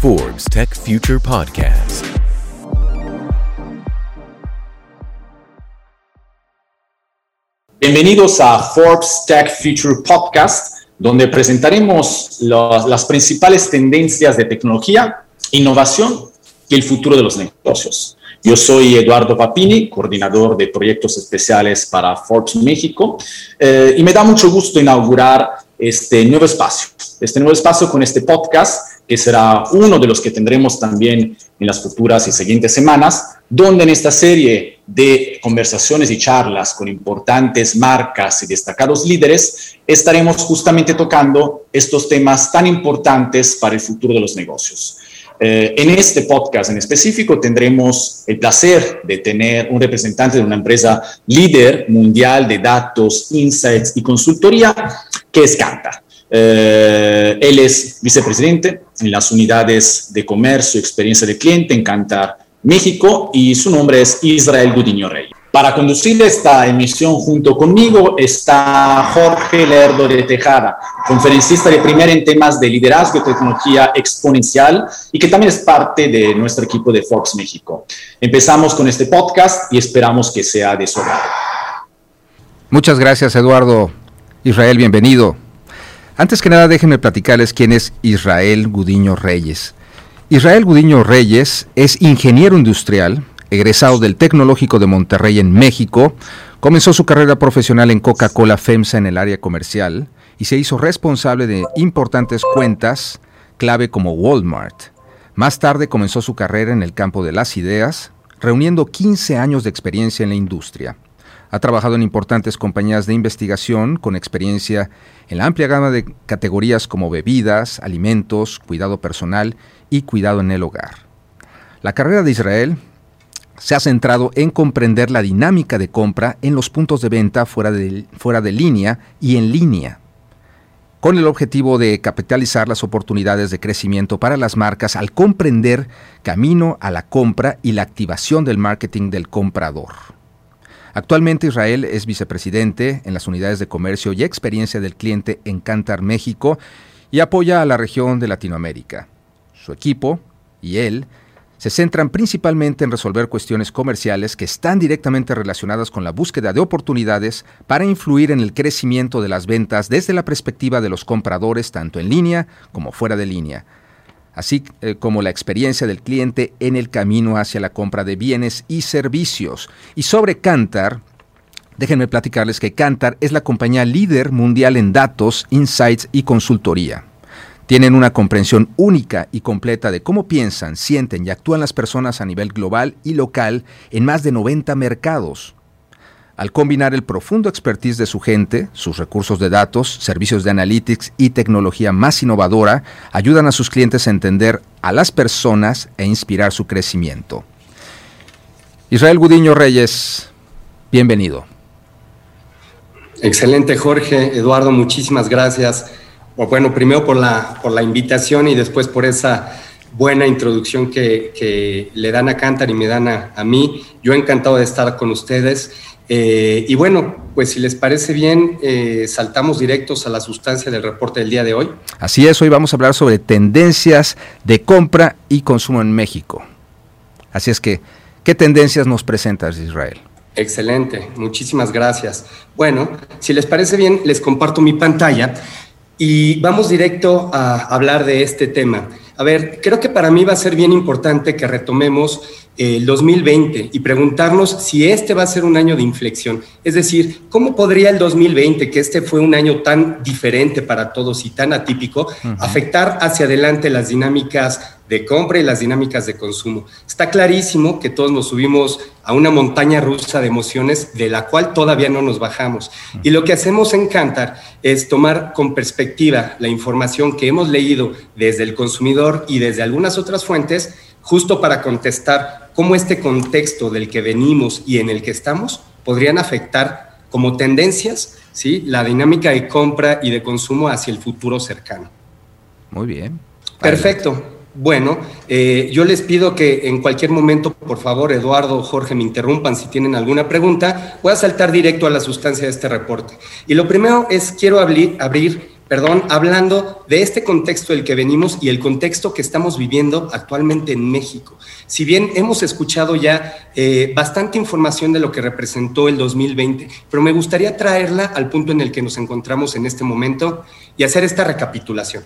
Forbes Tech Future Podcast. Bienvenidos a Forbes Tech Future Podcast, donde presentaremos las principales tendencias de tecnología, innovación y el futuro de los negocios. Yo soy Eduardo Papini, coordinador de proyectos especiales para Forbes México, eh, y me da mucho gusto inaugurar este nuevo espacio, este nuevo espacio con este podcast, que será uno de los que tendremos también en las futuras y siguientes semanas, donde en esta serie de conversaciones y charlas con importantes marcas y destacados líderes, estaremos justamente tocando estos temas tan importantes para el futuro de los negocios. Eh, en este podcast en específico tendremos el placer de tener un representante de una empresa líder mundial de datos, insights y consultoría, que es Canta. Eh, él es vicepresidente en las unidades de comercio y experiencia de cliente en Cantar México y su nombre es Israel Gudiño Rey. Para conducir esta emisión junto conmigo está Jorge Lerdo de Tejada, conferencista de primer en temas de liderazgo y tecnología exponencial y que también es parte de nuestro equipo de Fox México. Empezamos con este podcast y esperamos que sea de su. Muchas gracias, Eduardo. Israel, bienvenido. Antes que nada, déjenme platicarles quién es Israel Gudiño Reyes. Israel Gudiño Reyes es ingeniero industrial, egresado del Tecnológico de Monterrey en México. Comenzó su carrera profesional en Coca-Cola FEMSA en el área comercial y se hizo responsable de importantes cuentas clave como Walmart. Más tarde comenzó su carrera en el campo de las ideas, reuniendo 15 años de experiencia en la industria. Ha trabajado en importantes compañías de investigación con experiencia en la amplia gama de categorías como bebidas, alimentos, cuidado personal y cuidado en el hogar. La carrera de Israel se ha centrado en comprender la dinámica de compra en los puntos de venta fuera de, fuera de línea y en línea, con el objetivo de capitalizar las oportunidades de crecimiento para las marcas al comprender camino a la compra y la activación del marketing del comprador. Actualmente Israel es vicepresidente en las unidades de comercio y experiencia del cliente en Cantar, México, y apoya a la región de Latinoamérica. Su equipo y él se centran principalmente en resolver cuestiones comerciales que están directamente relacionadas con la búsqueda de oportunidades para influir en el crecimiento de las ventas desde la perspectiva de los compradores tanto en línea como fuera de línea, así eh, como la experiencia del cliente en el camino hacia la compra de bienes y servicios. Y sobre Cantar, déjenme platicarles que Cantar es la compañía líder mundial en datos, insights y consultoría. Tienen una comprensión única y completa de cómo piensan, sienten y actúan las personas a nivel global y local en más de 90 mercados. Al combinar el profundo expertise de su gente, sus recursos de datos, servicios de analytics y tecnología más innovadora, ayudan a sus clientes a entender a las personas e inspirar su crecimiento. Israel Gudiño Reyes, bienvenido. Excelente, Jorge. Eduardo, muchísimas gracias. Bueno, primero por la, por la invitación y después por esa buena introducción que, que le dan a Cantar y me dan a, a, mí. Yo encantado de estar con ustedes. Eh, y bueno, pues si les parece bien, eh, saltamos directos a la sustancia del reporte del día de hoy. Así es, hoy vamos a hablar sobre tendencias de compra y consumo en México. Así es que, ¿qué tendencias nos presentas, Israel? Excelente, muchísimas gracias. Bueno, si les parece bien, les comparto mi pantalla y vamos directo a hablar de este tema. A ver, creo que para mí va a ser bien importante que retomemos el 2020 y preguntarnos si este va a ser un año de inflexión. Es decir, ¿cómo podría el 2020, que este fue un año tan diferente para todos y tan atípico, uh -huh. afectar hacia adelante las dinámicas de compra y las dinámicas de consumo? Está clarísimo que todos nos subimos a una montaña rusa de emociones de la cual todavía no nos bajamos. Y lo que hacemos en Cantar es tomar con perspectiva la información que hemos leído desde el consumidor y desde algunas otras fuentes justo para contestar cómo este contexto del que venimos y en el que estamos podrían afectar como tendencias ¿sí? la dinámica de compra y de consumo hacia el futuro cercano. Muy bien. Perfecto. Bueno, eh, yo les pido que en cualquier momento, por favor, Eduardo Jorge, me interrumpan si tienen alguna pregunta. Voy a saltar directo a la sustancia de este reporte. Y lo primero es, quiero abrir, abrir perdón, hablando de este contexto del que venimos y el contexto que estamos viviendo actualmente en México. Si bien hemos escuchado ya eh, bastante información de lo que representó el 2020, pero me gustaría traerla al punto en el que nos encontramos en este momento y hacer esta recapitulación.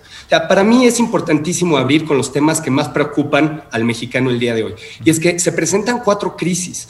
para mí es importantísimo abrir con los temas que más preocupan al mexicano el día de hoy. Y es que se presentan cuatro crisis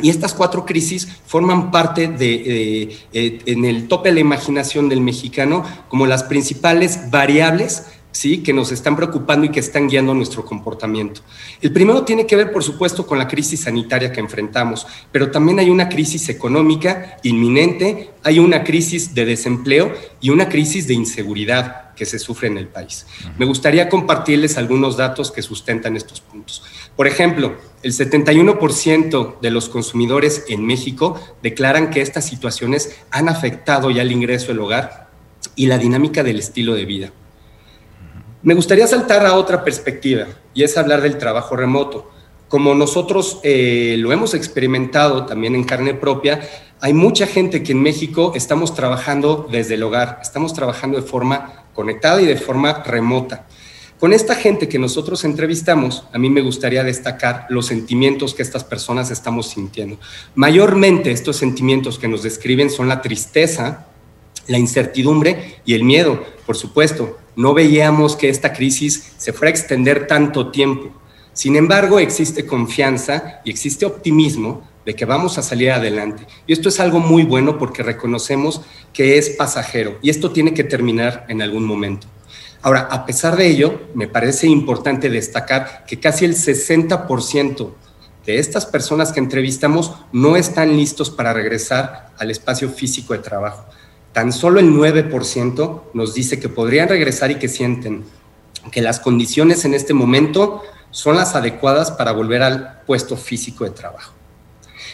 y estas cuatro crisis forman parte de, eh, en el tope de la imaginación del mexicano como las principales variables ¿sí? que nos están preocupando y que están guiando nuestro comportamiento. El primero tiene que ver, por supuesto, con la crisis sanitaria que enfrentamos, pero también hay una crisis económica inminente, hay una crisis de desempleo y una crisis de inseguridad que se sufre en el país. Me gustaría compartirles algunos datos que sustentan estos puntos. Por ejemplo, el 71% de los consumidores en México declaran que estas situaciones han afectado ya el ingreso del hogar y la dinámica del estilo de vida. Me gustaría saltar a otra perspectiva y es hablar del trabajo remoto. Como nosotros eh, lo hemos experimentado también en carne propia, hay mucha gente que en México estamos trabajando desde el hogar, estamos trabajando de forma conectada y de forma remota. Con esta gente que nosotros entrevistamos, a mí me gustaría destacar los sentimientos que estas personas estamos sintiendo. Mayormente estos sentimientos que nos describen son la tristeza, la incertidumbre y el miedo, por supuesto. No veíamos que esta crisis se fuera a extender tanto tiempo. Sin embargo, existe confianza y existe optimismo de que vamos a salir adelante. Y esto es algo muy bueno porque reconocemos que es pasajero y esto tiene que terminar en algún momento. Ahora, a pesar de ello, me parece importante destacar que casi el 60% de estas personas que entrevistamos no están listos para regresar al espacio físico de trabajo. Tan solo el 9% nos dice que podrían regresar y que sienten que las condiciones en este momento son las adecuadas para volver al puesto físico de trabajo.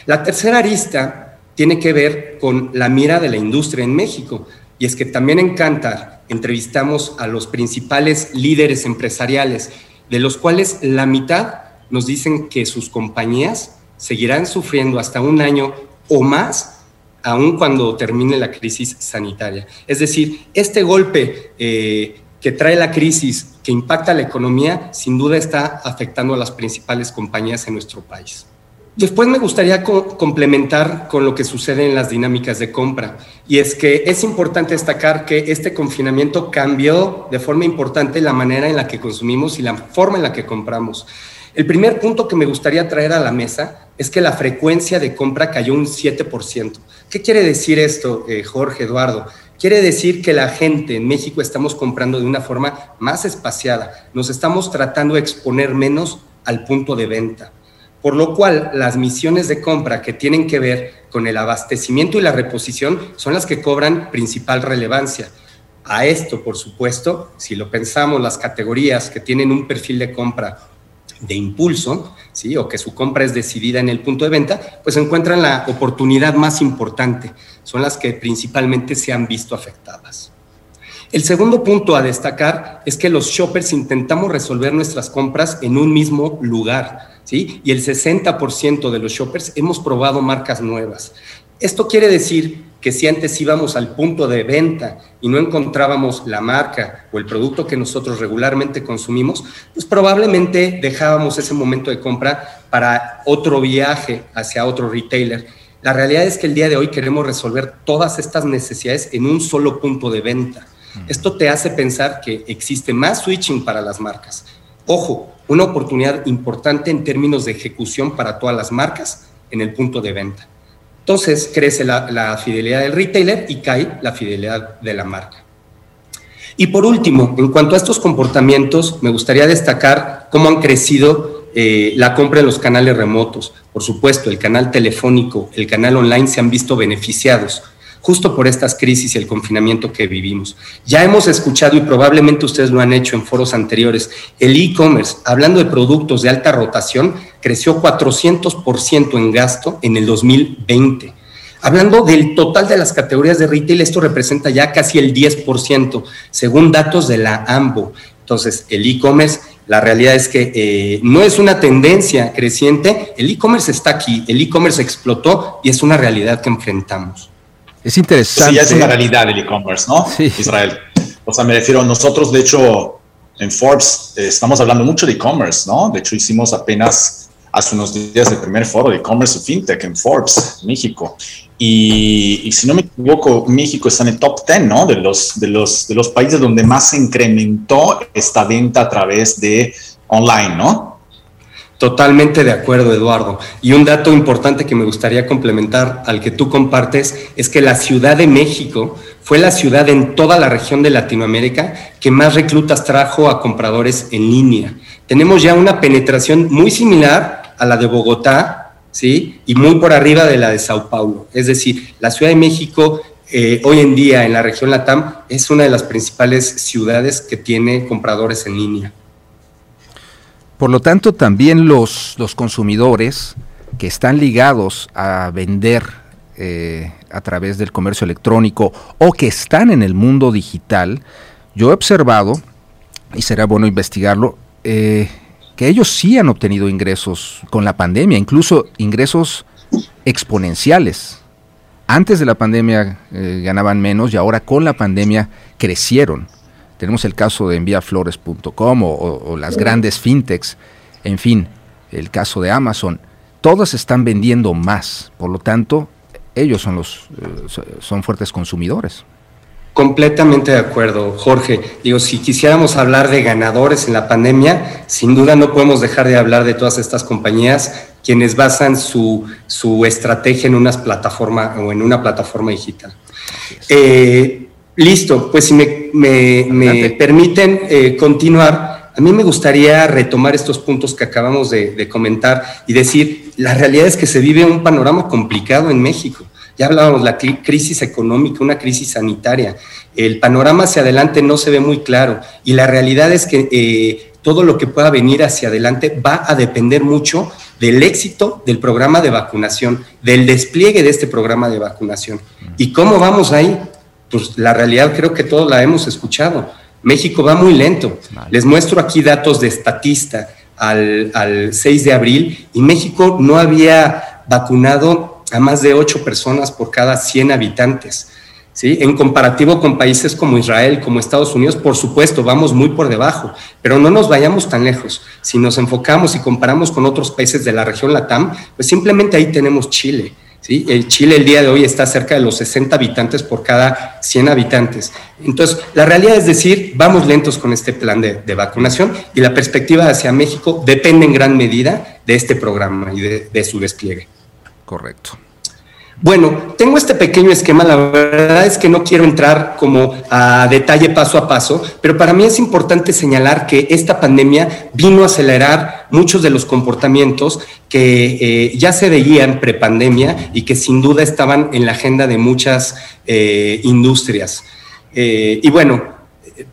La tercera arista tiene que ver con la mira de la industria en México. Y es que también en Cantar entrevistamos a los principales líderes empresariales, de los cuales la mitad nos dicen que sus compañías seguirán sufriendo hasta un año o más, aun cuando termine la crisis sanitaria. Es decir, este golpe eh, que trae la crisis, que impacta la economía, sin duda está afectando a las principales compañías en nuestro país. Después me gustaría complementar con lo que sucede en las dinámicas de compra. Y es que es importante destacar que este confinamiento cambió de forma importante la manera en la que consumimos y la forma en la que compramos. El primer punto que me gustaría traer a la mesa es que la frecuencia de compra cayó un 7%. ¿Qué quiere decir esto, eh, Jorge, Eduardo? Quiere decir que la gente en México estamos comprando de una forma más espaciada, nos estamos tratando de exponer menos al punto de venta por lo cual las misiones de compra que tienen que ver con el abastecimiento y la reposición son las que cobran principal relevancia. A esto, por supuesto, si lo pensamos, las categorías que tienen un perfil de compra de impulso, ¿sí? o que su compra es decidida en el punto de venta, pues encuentran la oportunidad más importante, son las que principalmente se han visto afectadas. El segundo punto a destacar es que los shoppers intentamos resolver nuestras compras en un mismo lugar ¿sí? Y el 60% de los shoppers hemos probado marcas nuevas. Esto quiere decir que si antes íbamos al punto de venta y no encontrábamos la marca o el producto que nosotros regularmente consumimos, pues probablemente dejábamos ese momento de compra para otro viaje hacia otro retailer. La realidad es que el día de hoy queremos resolver todas estas necesidades en un solo punto de venta. Esto te hace pensar que existe más switching para las marcas. Ojo, una oportunidad importante en términos de ejecución para todas las marcas en el punto de venta. Entonces crece la, fidelidad del retailer y cae la fidelidad de la marca. Y por último, en cuanto a estos comportamientos, me gustaría destacar cómo han crecido eh, la compra en los canales remotos. Por supuesto, el canal telefónico, el canal online se han visto beneficiados justo por estas crisis y el confinamiento que vivimos. Ya hemos escuchado y probablemente ustedes lo han hecho en foros anteriores, el e-commerce, hablando de productos de alta rotación, creció 400% en gasto en el 2020. Hablando del total de las categorías de retail, esto representa ya casi el 10%, según datos de la AMBO. Entonces, el e-commerce, la realidad es que eh, no es una tendencia creciente, el e-commerce está aquí, el e-commerce explotó y es una realidad que enfrentamos. Es interesante. Sí, ya es una realidad el e-commerce, ¿no? Sí. Israel. O sea, me refiero, nosotros de hecho en Forbes eh, estamos hablando mucho de e-commerce, ¿no? De hecho hicimos apenas hace unos días el primer foro de e-commerce y fintech en Forbes, México. Y, si no me equivoco, México está en el top 10, ¿no? De los, de, los, de los países donde más se incrementó esta venta a través de online, ¿no? Totalmente de acuerdo, Eduardo. Y un dato importante que me gustaría complementar al que tú compartes es que la Ciudad de México fue la ciudad en toda la región de Latinoamérica que más reclutas trajo a compradores en línea. Tenemos ya una penetración muy similar a la de Bogotá, ¿sí? Y muy por arriba de la de Sao Paulo. Es decir, la Ciudad de México eh, hoy en día en la región Latam es una de las principales ciudades que tiene compradores en línea. Por lo tanto, también los, los consumidores que están ligados a vender eh, a través del comercio electrónico o que están en el mundo digital, yo he observado, y será bueno investigarlo, eh, que ellos sí han obtenido ingresos con la pandemia, incluso ingresos exponenciales. Antes de la pandemia eh, ganaban menos y ahora con la pandemia crecieron. Tenemos el caso de enviaflores.com o, o, las grandes fintechs, en fin, el caso de Amazon. Todas están vendiendo más, por lo tanto, ellos son los eh, son fuertes consumidores. Completamente de acuerdo, Jorge. Digo, si quisiéramos hablar de ganadores en la pandemia, sin duda no podemos dejar de hablar de todas estas compañías quienes basan su, su estrategia en unas plataforma o en una plataforma digital. Eh, Listo, pues si me, permiten eh, continuar, a mí me gustaría retomar estos puntos que acabamos de, comentar y decir, la realidad es que se vive un panorama complicado en México. Ya hablábamos de la crisis económica, una crisis sanitaria. El panorama hacia adelante no se ve muy claro y la realidad es que eh, todo lo que pueda venir hacia adelante va a depender mucho del éxito del programa de vacunación, del despliegue de este programa de vacunación. ¿Y cómo vamos ahí? Pues la realidad creo que todos la hemos escuchado. México va muy lento. Les muestro aquí datos de estatista al, al 6 de abril y México no había vacunado a más de 8 personas por cada 100 habitantes. ¿Sí? En comparativo con países como Israel, como Estados Unidos, por supuesto, vamos muy por debajo, pero no nos vayamos tan lejos. Si nos enfocamos y comparamos con otros países de la región LATAM, pues simplemente ahí tenemos Chile, el Chile el día de hoy está cerca de los 60 habitantes por cada 100 habitantes. Entonces, la realidad es decir, vamos lentos con este plan de, vacunación y la perspectiva hacia México depende en gran medida de este programa y de su despliegue. Correcto. Bueno, tengo este pequeño esquema, la verdad es que no quiero entrar como a detalle paso a paso, pero para mí es importante señalar que esta pandemia vino a acelerar muchos de los comportamientos que eh, ya se veían prepandemia y que sin duda estaban en la agenda de muchas eh, industrias. Eh, y bueno,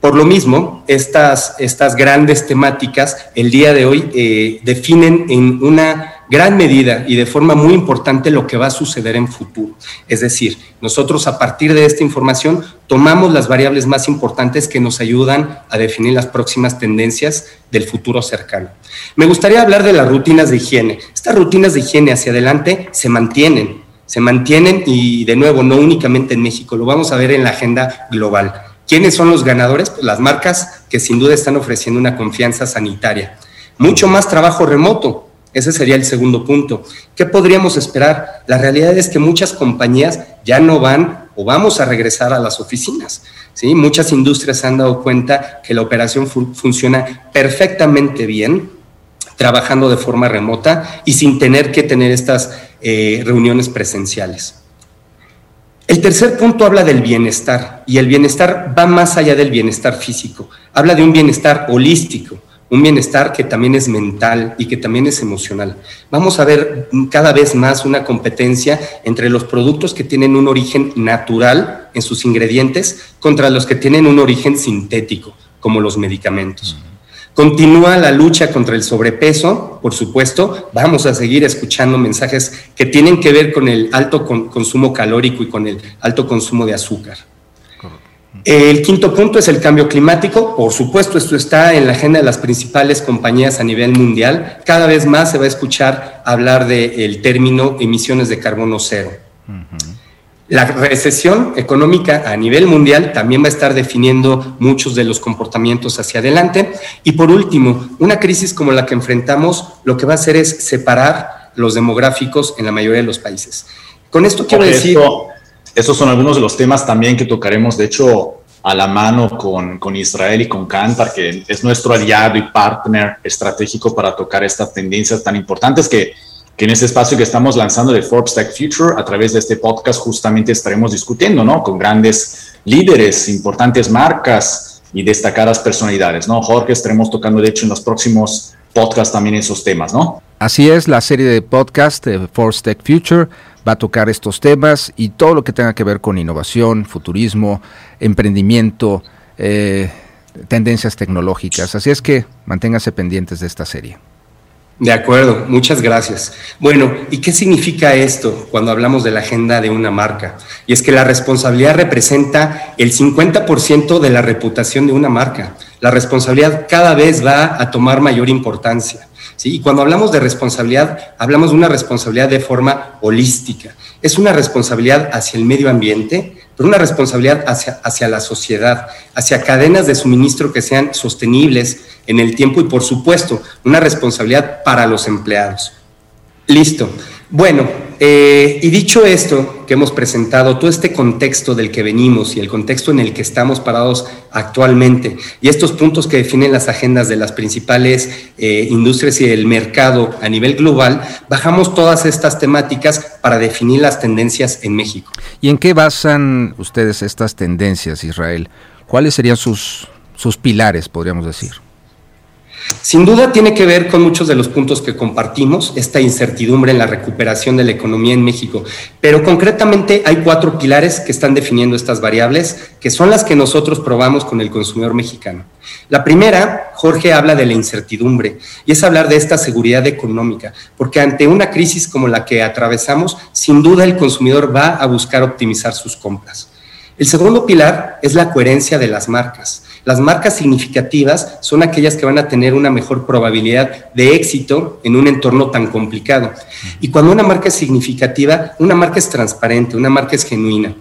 por lo mismo, estas, estas grandes temáticas el día de hoy definen en una gran medida y de forma muy importante lo que va a suceder en futuro. Es decir, nosotros a partir de esta información tomamos las variables más importantes que nos ayudan a definir las próximas tendencias del futuro cercano. Me gustaría hablar de las rutinas de higiene. Estas rutinas de higiene hacia adelante se mantienen, se mantienen y de nuevo, no únicamente en México, lo vamos a ver en la agenda global. ¿Quiénes son los ganadores? Pues las marcas que sin duda están ofreciendo una confianza sanitaria. Mucho más trabajo remoto, ese sería el segundo punto. ¿Qué podríamos esperar? La realidad es que muchas compañías ya no van o vamos a regresar a las oficinas. ¿sí? Muchas industrias se han dado cuenta que la operación funciona perfectamente bien, trabajando de forma remota y sin tener que tener estas eh, reuniones presenciales. El tercer punto habla del bienestar y el bienestar va más allá del bienestar físico, habla de un bienestar holístico un bienestar que también es mental y que también es emocional. Vamos a ver cada vez más una competencia entre los productos que tienen un origen natural en sus ingredientes contra los que tienen un origen sintético, como los medicamentos. Continúa la lucha contra el sobrepeso, por supuesto. Vamos a seguir escuchando mensajes que tienen que ver con el alto consumo calórico y con el alto consumo de azúcar. El quinto punto es el cambio climático. Por supuesto, esto está en la agenda de las principales compañías a nivel mundial. Cada vez más se va a escuchar hablar del término emisiones de carbono cero. La recesión económica a nivel mundial también va a estar definiendo muchos de los comportamientos hacia adelante. Y por último, una crisis como la que enfrentamos lo que va a hacer es separar los demográficos en la mayoría de los países. Con esto quiero decir... Esos son algunos de los temas también que tocaremos, de hecho, a la mano con, con Israel y con Cantar, que es nuestro aliado y partner estratégico para tocar estas tendencias tan importantes que que en este espacio que estamos lanzando de Forbes Tech Future, a través de este podcast, justamente estaremos discutiendo, ¿no? Con grandes líderes, importantes marcas y destacadas personalidades, ¿no? Jorge, estaremos tocando, de hecho, en los próximos podcasts también esos temas, ¿no? Así es, la serie de podcast de Forbes Tech Future va a tocar estos temas y todo lo que tenga que ver con innovación, futurismo, emprendimiento, eh, tendencias tecnológicas. Así es que manténganse pendientes de esta serie. De acuerdo, muchas gracias. Bueno, ¿y qué significa esto cuando hablamos de la agenda de una marca? Y es que la responsabilidad representa el 50% de la reputación de una marca. La responsabilidad cada vez va a tomar mayor importancia. Y cuando hablamos de responsabilidad, hablamos de una responsabilidad de forma holística. Es una responsabilidad hacia el medio ambiente, pero una responsabilidad hacia, hacia la sociedad, hacia cadenas de suministro que sean sostenibles en el tiempo y, por supuesto, una responsabilidad para los empleados. Listo. Bueno, eh, y dicho esto que hemos presentado, todo este contexto del que venimos y el contexto en el que estamos parados actualmente, y estos puntos que definen las agendas de las principales eh, industrias y el mercado a nivel global, bajamos todas estas temáticas para definir las tendencias en México. ¿Y en qué basan ustedes estas tendencias, Israel? ¿Cuáles serían sus, sus pilares, podríamos decir? Sin duda tiene que ver con muchos de los puntos que compartimos, esta incertidumbre en la recuperación de la economía en México, pero concretamente hay cuatro pilares que están definiendo estas variables, que son las que nosotros probamos con el consumidor mexicano. La primera, Jorge habla de la incertidumbre, y es hablar de esta seguridad económica, porque ante una crisis como la que atravesamos, sin duda el consumidor va a buscar optimizar sus compras. El segundo pilar es la coherencia de las marcas. Las marcas significativas son aquellas que van a tener una mejor probabilidad de éxito en un entorno tan complicado. Y cuando una marca es significativa, una marca es transparente, una marca es genuina.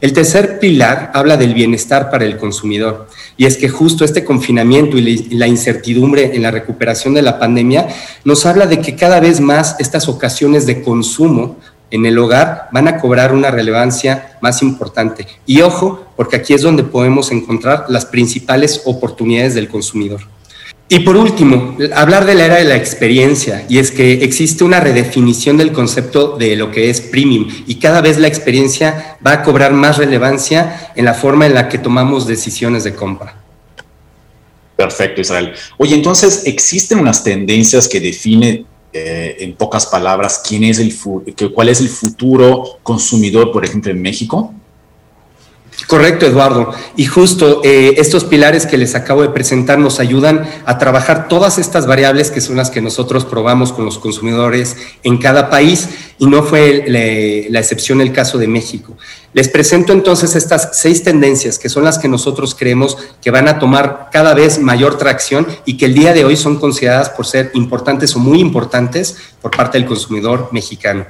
El tercer pilar habla del bienestar para el consumidor. Y es que justo este confinamiento y la incertidumbre en la recuperación de la pandemia nos habla de que cada vez más estas ocasiones de consumo en el hogar van a cobrar una relevancia más importante. Y ojo, porque aquí es donde podemos encontrar las principales oportunidades del consumidor. Y por último, hablar de la era de la experiencia, y es que existe una redefinición del concepto de lo que es premium, y cada vez la experiencia va a cobrar más relevancia en la forma en la que tomamos decisiones de compra. Perfecto, Israel. Oye, entonces, ¿existen unas tendencias que definen eh, en pocas palabras, quién es el cuál es el futuro consumidor, por ejemplo, en México? Correcto, Eduardo. Y justo eh, estos pilares que les acabo de presentar nos ayudan a trabajar todas estas variables que son las que nosotros probamos con los consumidores en cada país y no fue la excepción el caso de México. Les presento entonces estas seis tendencias que son las que nosotros creemos que van a tomar cada vez mayor tracción y que el día de hoy son consideradas por ser importantes o muy importantes por parte del consumidor mexicano.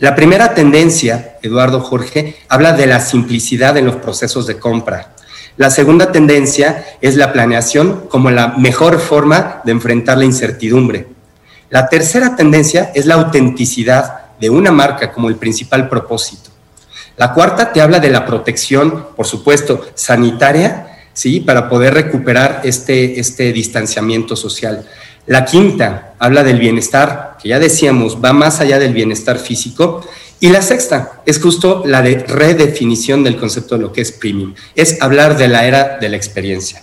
La primera tendencia, Eduardo Jorge, habla de la simplicidad en los procesos de compra. La segunda tendencia es la planeación como la mejor forma de enfrentar la incertidumbre. La tercera tendencia es la autenticidad de una marca como el principal propósito. La cuarta te habla de la protección, por supuesto, sanitaria, ¿sí? Para poder recuperar este, este distanciamiento social. La quinta habla del bienestar, que ya decíamos, va más allá del bienestar físico. Y la sexta es justo la de redefinición del concepto de lo que es premium. Es hablar de la era de la experiencia.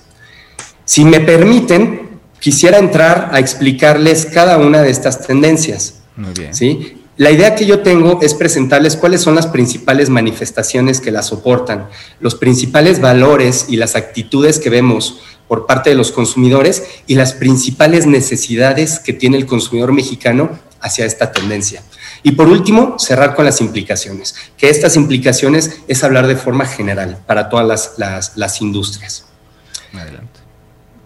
Si me permiten, quisiera entrar a explicarles cada una de estas tendencias. Muy bien. ¿sí? La idea que yo tengo es presentarles cuáles son las principales manifestaciones que la soportan, los principales valores y las actitudes que vemos por parte de los consumidores y las principales necesidades que tiene el consumidor mexicano hacia esta tendencia. Y por último, cerrar con las implicaciones, que estas implicaciones es hablar de forma general para todas las, las, industrias. Adelante.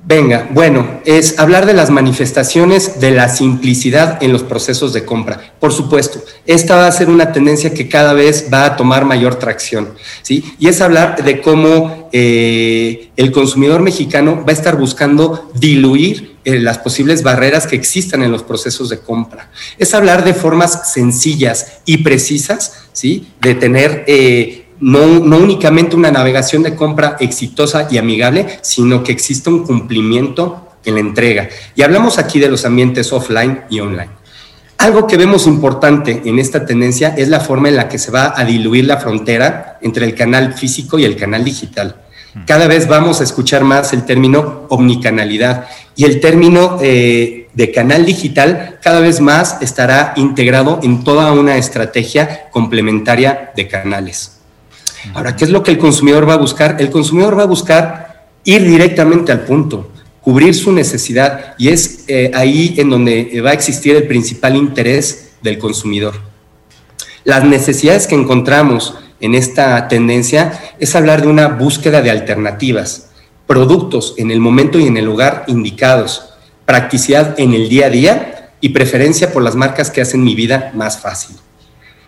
Venga, bueno, es hablar de las manifestaciones de la simplicidad en los procesos de compra. Por supuesto, esta va a ser una tendencia que cada vez va a tomar mayor tracción, ¿sí? Y es hablar de cómo eh, el consumidor mexicano va a estar buscando diluir eh, las posibles barreras que existan en los procesos de compra. Es hablar de formas sencillas y precisas, ¿sí? De tener... Eh, no, únicamente una navegación de compra exitosa y amigable, sino que exista un cumplimiento en la entrega. Y hablamos aquí de los ambientes offline y online. Algo que vemos importante en esta tendencia es la forma en la que se va a diluir la frontera entre el canal físico y el canal digital. Cada vez vamos a escuchar más el término omnicanalidad y el término eh, de canal digital cada vez más estará integrado en toda una estrategia complementaria de canales. Ahora, ¿qué es lo que el consumidor va a buscar? El consumidor va a buscar ir directamente al punto, cubrir su necesidad y es eh, ahí en donde va a existir el principal interés del consumidor. Las necesidades que encontramos en esta tendencia es hablar de una búsqueda de alternativas, productos en el momento y en el lugar indicados, practicidad en el día a día y preferencia por las marcas que hacen mi vida más fácil.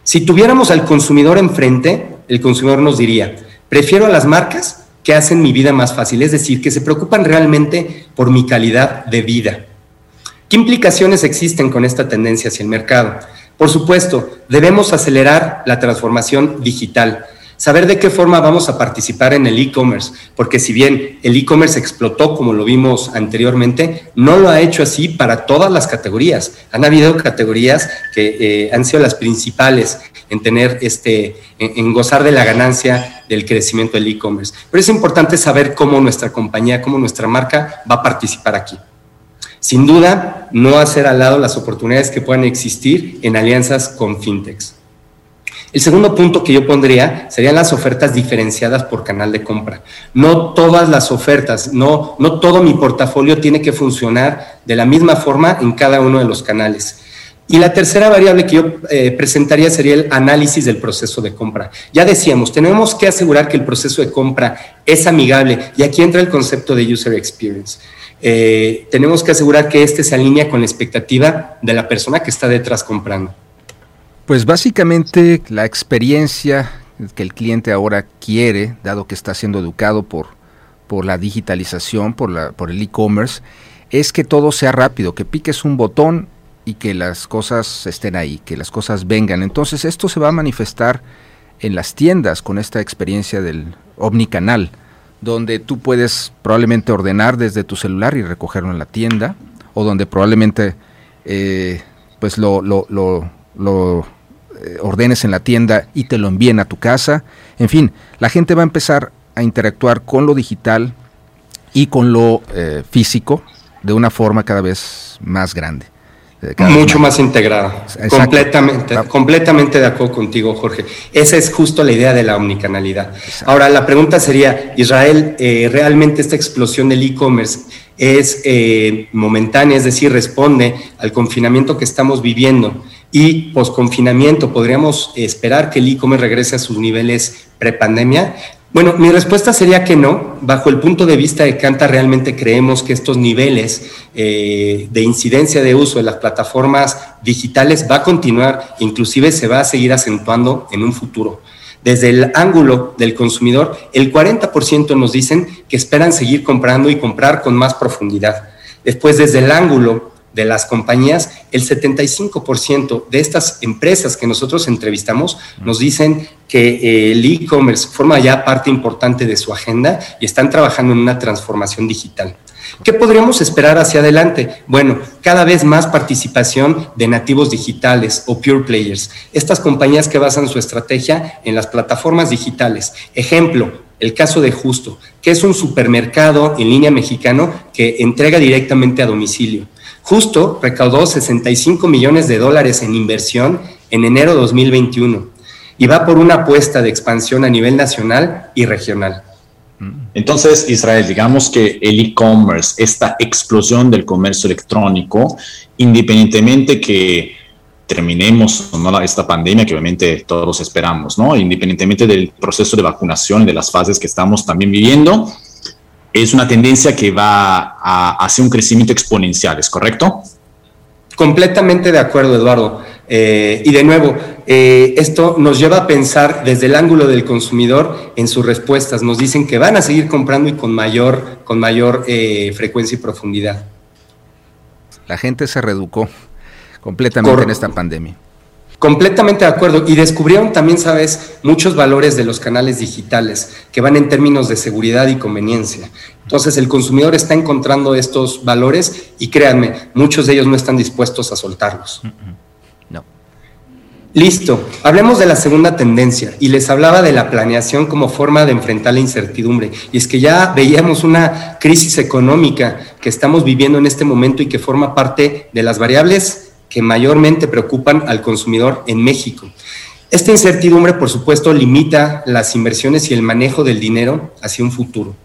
Si tuviéramos al consumidor enfrente, el consumidor nos diría, prefiero a las marcas que hacen mi vida más fácil, es decir, que se preocupan realmente por mi calidad de vida. ¿Qué implicaciones existen con esta tendencia hacia el mercado? Por supuesto, debemos acelerar la transformación digital, saber de qué forma vamos a participar en el e-commerce, porque si bien el e-commerce explotó como lo vimos anteriormente, no lo ha hecho así para todas las categorías. Han habido categorías que eh, han sido las principales en tener este, en, gozar de la ganancia del crecimiento del e-commerce. Pero es importante saber cómo nuestra compañía, cómo nuestra marca va a participar aquí. Sin duda, no hacer al lado las oportunidades que puedan existir en alianzas con fintechs. El segundo punto que yo pondría serían las ofertas diferenciadas por canal de compra. No todas las ofertas, no, no todo mi portafolio tiene que funcionar de la misma forma en cada uno de los canales. Y la tercera variable que yo eh, presentaría sería el análisis del proceso de compra. Ya decíamos, tenemos que asegurar que el proceso de compra es amigable y aquí entra el concepto de user experience. Eh, tenemos que asegurar que este se alinea con la expectativa de la persona que está detrás comprando. Pues básicamente la experiencia que el cliente ahora quiere, dado que está siendo educado por, por la digitalización, por, la, por el e-commerce, es que todo sea rápido, que piques un botón y que las cosas estén ahí, que las cosas vengan. Entonces esto se va a manifestar en las tiendas con esta experiencia del omnicanal, donde tú puedes probablemente ordenar desde tu celular y recogerlo en la tienda, o donde probablemente eh, pues lo, lo, lo, lo eh, ordenes en la tienda y te lo envíen a tu casa. En fin, la gente va a empezar a interactuar con lo digital y con lo eh, físico de una forma cada vez más grande. Eh, Mucho más integrada. Completamente, completamente de acuerdo contigo, Jorge. Esa es justo la idea de la omnicanalidad. Ahora, la pregunta sería, Israel, ¿realmente esta explosión del e-commerce es momentánea, es decir, responde al confinamiento que estamos viviendo? y posconfinamiento, ¿podríamos esperar que el e-commerce regrese a sus niveles prepandemia? Bueno, mi respuesta sería que no. Bajo el punto de vista de Canta, realmente creemos que estos niveles eh, de incidencia de uso de las plataformas digitales va a continuar, inclusive se va a seguir acentuando en un futuro. Desde el ángulo del consumidor, el 40% nos dicen que esperan seguir comprando y comprar con más profundidad. Después, desde el ángulo de las compañías, el 75% de estas empresas que nosotros entrevistamos nos dicen que eh, el e-commerce forma ya parte importante de su agenda y están trabajando en una transformación digital. ¿Qué podríamos esperar hacia adelante? Bueno, cada vez más participación de nativos digitales o pure players, estas compañías que basan su estrategia en las plataformas digitales. Ejemplo, el caso de Justo, que es un supermercado en línea mexicano que entrega directamente a domicilio. Justo recaudó 65 millones de dólares en inversión en enero de 2021 y va por una apuesta de expansión a nivel nacional y regional. Entonces, Israel, digamos que el e-commerce, esta explosión del comercio electrónico, independientemente que terminemos esta pandemia que obviamente todos esperamos, ¿no? Independientemente del proceso de vacunación y de las fases que estamos también viviendo, es una tendencia que va a hacer un crecimiento exponencial, ¿es correcto? Completamente de acuerdo, Eduardo. Eh, y de nuevo, eh, esto nos lleva a pensar desde el ángulo del consumidor en sus respuestas. Nos dicen que van a seguir comprando y con mayor, con mayor eh, frecuencia y profundidad. La gente se reeducó completamente en esta pandemia. Completamente de acuerdo. Y descubrieron también, sabes, muchos valores de los canales digitales que van en términos de seguridad y conveniencia. Entonces el consumidor está encontrando estos valores y créanme, muchos de ellos no están dispuestos a soltarlos. No. Listo, hablemos de la segunda tendencia y les hablaba de la planeación como forma de enfrentar la incertidumbre. Y es que ya veíamos una crisis económica que estamos viviendo en este momento y que forma parte de las variables que mayormente preocupan al consumidor en México. Esta incertidumbre, por supuesto, limita las inversiones y el manejo del dinero hacia un futuro.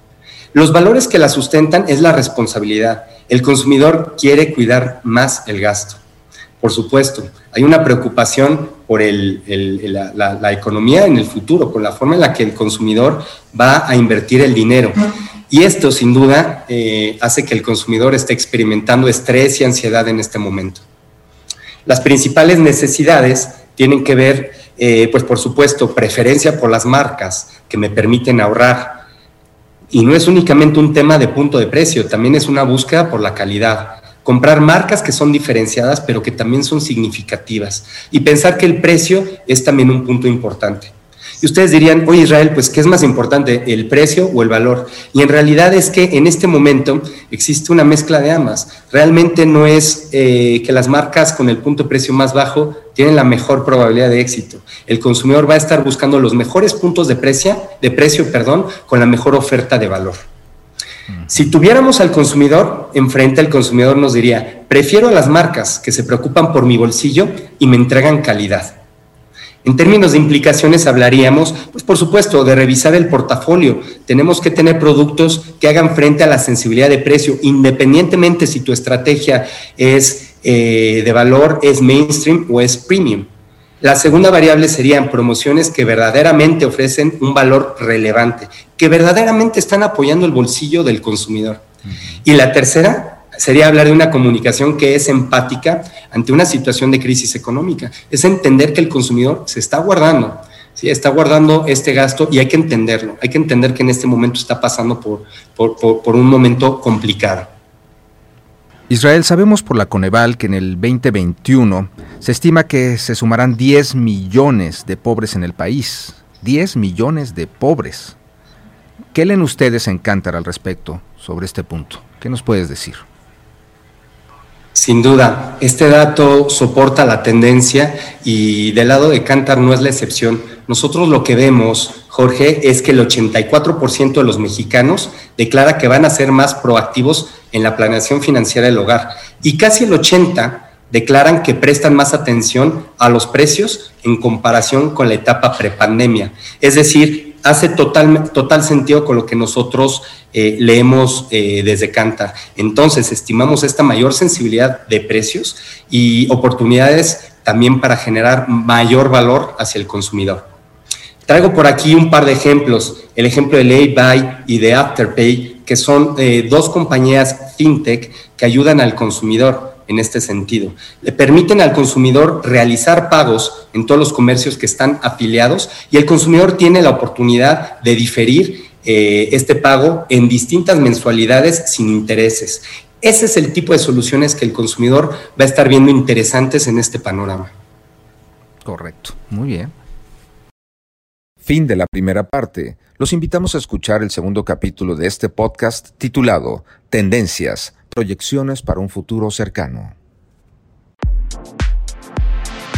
Los valores que la sustentan es la responsabilidad. El consumidor quiere cuidar más el gasto. Por supuesto, hay una preocupación por la, economía en el futuro, por la forma en la que el consumidor va a invertir el dinero. Y esto, sin duda, eh, hace que el consumidor esté experimentando estrés y ansiedad en este momento. Las principales necesidades tienen que ver, eh, pues por supuesto, preferencia por las marcas que me permiten ahorrar. Y no es únicamente un tema de punto de precio, también es una búsqueda por la calidad. Comprar marcas que son diferenciadas, pero que también son significativas. Y pensar que el precio es también un punto importante. Y ustedes dirían, oye Israel, pues ¿qué es más importante, el precio o el valor? Y en realidad es que en este momento existe una mezcla de ambas. Realmente no es eh, que las marcas con el punto de precio más bajo tienen la mejor probabilidad de éxito. El consumidor va a estar buscando los mejores puntos de, precio, de precio perdón, con la mejor oferta de valor. Si tuviéramos al consumidor enfrente, el consumidor nos diría, prefiero a las marcas que se preocupan por mi bolsillo y me entregan calidad. En términos de implicaciones hablaríamos, pues por supuesto, de revisar el portafolio. Tenemos que tener productos que hagan frente a la sensibilidad de precio, independientemente si tu estrategia es eh, de valor, es mainstream o es premium. La segunda variable serían promociones que verdaderamente ofrecen un valor relevante, que verdaderamente están apoyando el bolsillo del consumidor. Y la tercera, sería hablar de una comunicación que es empática ante una situación de crisis económica. Es entender que el consumidor se está guardando, ¿sí? está guardando este gasto y hay que entenderlo. Hay que entender que en este momento está pasando por, por, un momento complicado. Israel, sabemos por la Coneval que en el 2021 se estima que se sumarán 10 millones de pobres en el país. 10 millones de pobres. ¿Qué leen ustedes en Cántar al respecto sobre este punto? ¿Qué nos puedes decir? Sin duda, este dato soporta la tendencia y del lado de Cantar no es la excepción. Nosotros lo que vemos, Jorge, es que el 84% de los mexicanos declara que van a ser más proactivos en la planeación financiera del hogar y casi el 80% declaran que prestan más atención a los precios en comparación con la etapa prepandemia. Es decir, hace total, total sentido con lo que nosotros eh, leemos eh, desde Canta. Entonces, estimamos esta mayor sensibilidad de precios y oportunidades también para generar mayor valor hacia el consumidor. Traigo por aquí un par de ejemplos, el ejemplo de Laybuy y de Afterpay, que son eh, dos compañías fintech que ayudan al consumidor en este sentido. Le permiten al consumidor realizar pagos en todos los comercios que están afiliados y el consumidor tiene la oportunidad de diferir eh, este pago en distintas mensualidades sin intereses. Ese es el tipo de soluciones que el consumidor va a estar viendo interesantes en este panorama. Correcto, muy bien. Fin de la primera parte. Los invitamos a escuchar el segundo capítulo de este podcast titulado Tendencias proyecciones para un futuro cercano.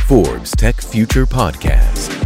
Forbes Tech Future Podcast.